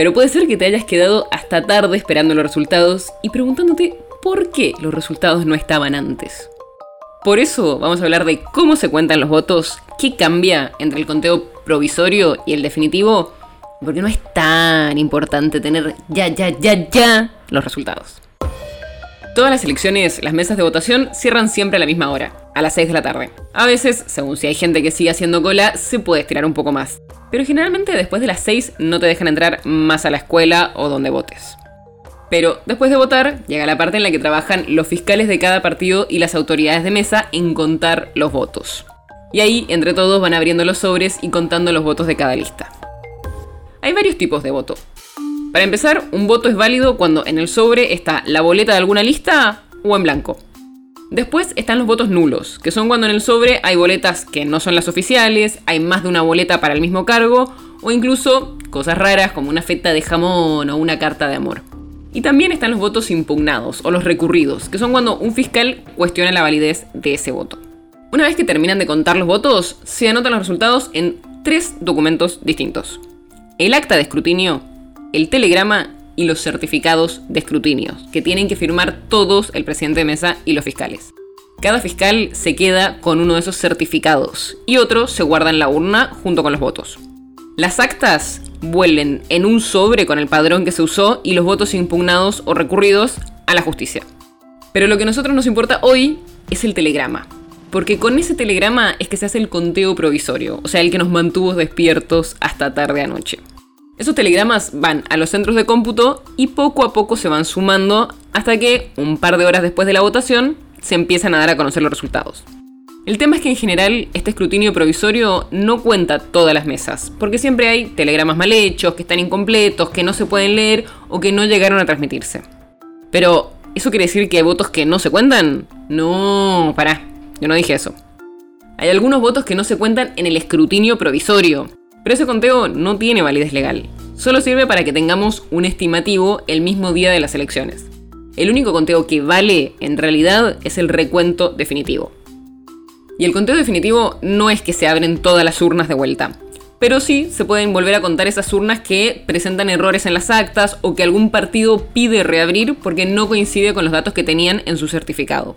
Pero puede ser que te hayas quedado hasta tarde esperando los resultados y preguntándote por qué los resultados no estaban antes. Por eso vamos a hablar de cómo se cuentan los votos, qué cambia entre el conteo provisorio y el definitivo, porque no es tan importante tener ya, ya, ya, ya los resultados. Todas las elecciones, las mesas de votación cierran siempre a la misma hora, a las 6 de la tarde. A veces, según si hay gente que sigue haciendo cola, se puede estirar un poco más. Pero generalmente después de las 6 no te dejan entrar más a la escuela o donde votes. Pero después de votar, llega la parte en la que trabajan los fiscales de cada partido y las autoridades de mesa en contar los votos. Y ahí, entre todos, van abriendo los sobres y contando los votos de cada lista. Hay varios tipos de voto. Para empezar, un voto es válido cuando en el sobre está la boleta de alguna lista o en blanco. Después están los votos nulos, que son cuando en el sobre hay boletas que no son las oficiales, hay más de una boleta para el mismo cargo, o incluso cosas raras como una feta de jamón o una carta de amor. Y también están los votos impugnados o los recurridos, que son cuando un fiscal cuestiona la validez de ese voto. Una vez que terminan de contar los votos, se anotan los resultados en tres documentos distintos. El acta de escrutinio, el telegrama y los certificados de escrutinio, que tienen que firmar todos el presidente de mesa y los fiscales. Cada fiscal se queda con uno de esos certificados y otro se guarda en la urna junto con los votos. Las actas vuelven en un sobre con el padrón que se usó y los votos impugnados o recurridos a la justicia. Pero lo que a nosotros nos importa hoy es el telegrama. Porque con ese telegrama es que se hace el conteo provisorio, o sea, el que nos mantuvo despiertos hasta tarde anoche. Esos telegramas van a los centros de cómputo y poco a poco se van sumando hasta que, un par de horas después de la votación, se empiezan a dar a conocer los resultados. El tema es que en general este escrutinio provisorio no cuenta todas las mesas, porque siempre hay telegramas mal hechos, que están incompletos, que no se pueden leer o que no llegaron a transmitirse. Pero, ¿eso quiere decir que hay votos que no se cuentan? No, pará, yo no dije eso. Hay algunos votos que no se cuentan en el escrutinio provisorio, pero ese conteo no tiene validez legal. Solo sirve para que tengamos un estimativo el mismo día de las elecciones. El único conteo que vale en realidad es el recuento definitivo. Y el conteo definitivo no es que se abren todas las urnas de vuelta. Pero sí se pueden volver a contar esas urnas que presentan errores en las actas o que algún partido pide reabrir porque no coincide con los datos que tenían en su certificado.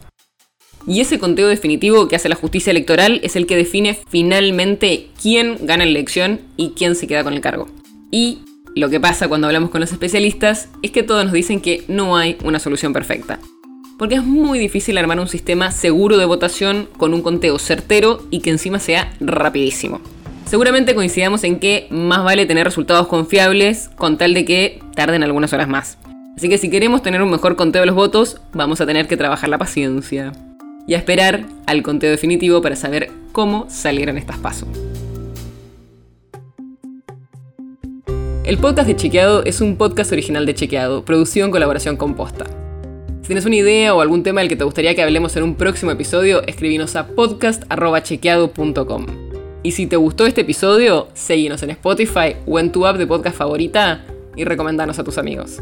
Y ese conteo definitivo que hace la justicia electoral es el que define finalmente quién gana la elección y quién se queda con el cargo. Y lo que pasa cuando hablamos con los especialistas es que todos nos dicen que no hay una solución perfecta. Porque es muy difícil armar un sistema seguro de votación con un conteo certero y que encima sea rapidísimo. Seguramente coincidamos en que más vale tener resultados confiables con tal de que tarden algunas horas más. Así que si queremos tener un mejor conteo de los votos, vamos a tener que trabajar la paciencia y a esperar al conteo definitivo para saber cómo salieron estas pasos. El podcast de Chequeado es un podcast original de Chequeado, producido en colaboración con Posta. Si tienes una idea o algún tema del que te gustaría que hablemos en un próximo episodio, escribinos a podcast.chequeado.com. Y si te gustó este episodio, seguinos en Spotify o en tu app de podcast favorita y recomendanos a tus amigos.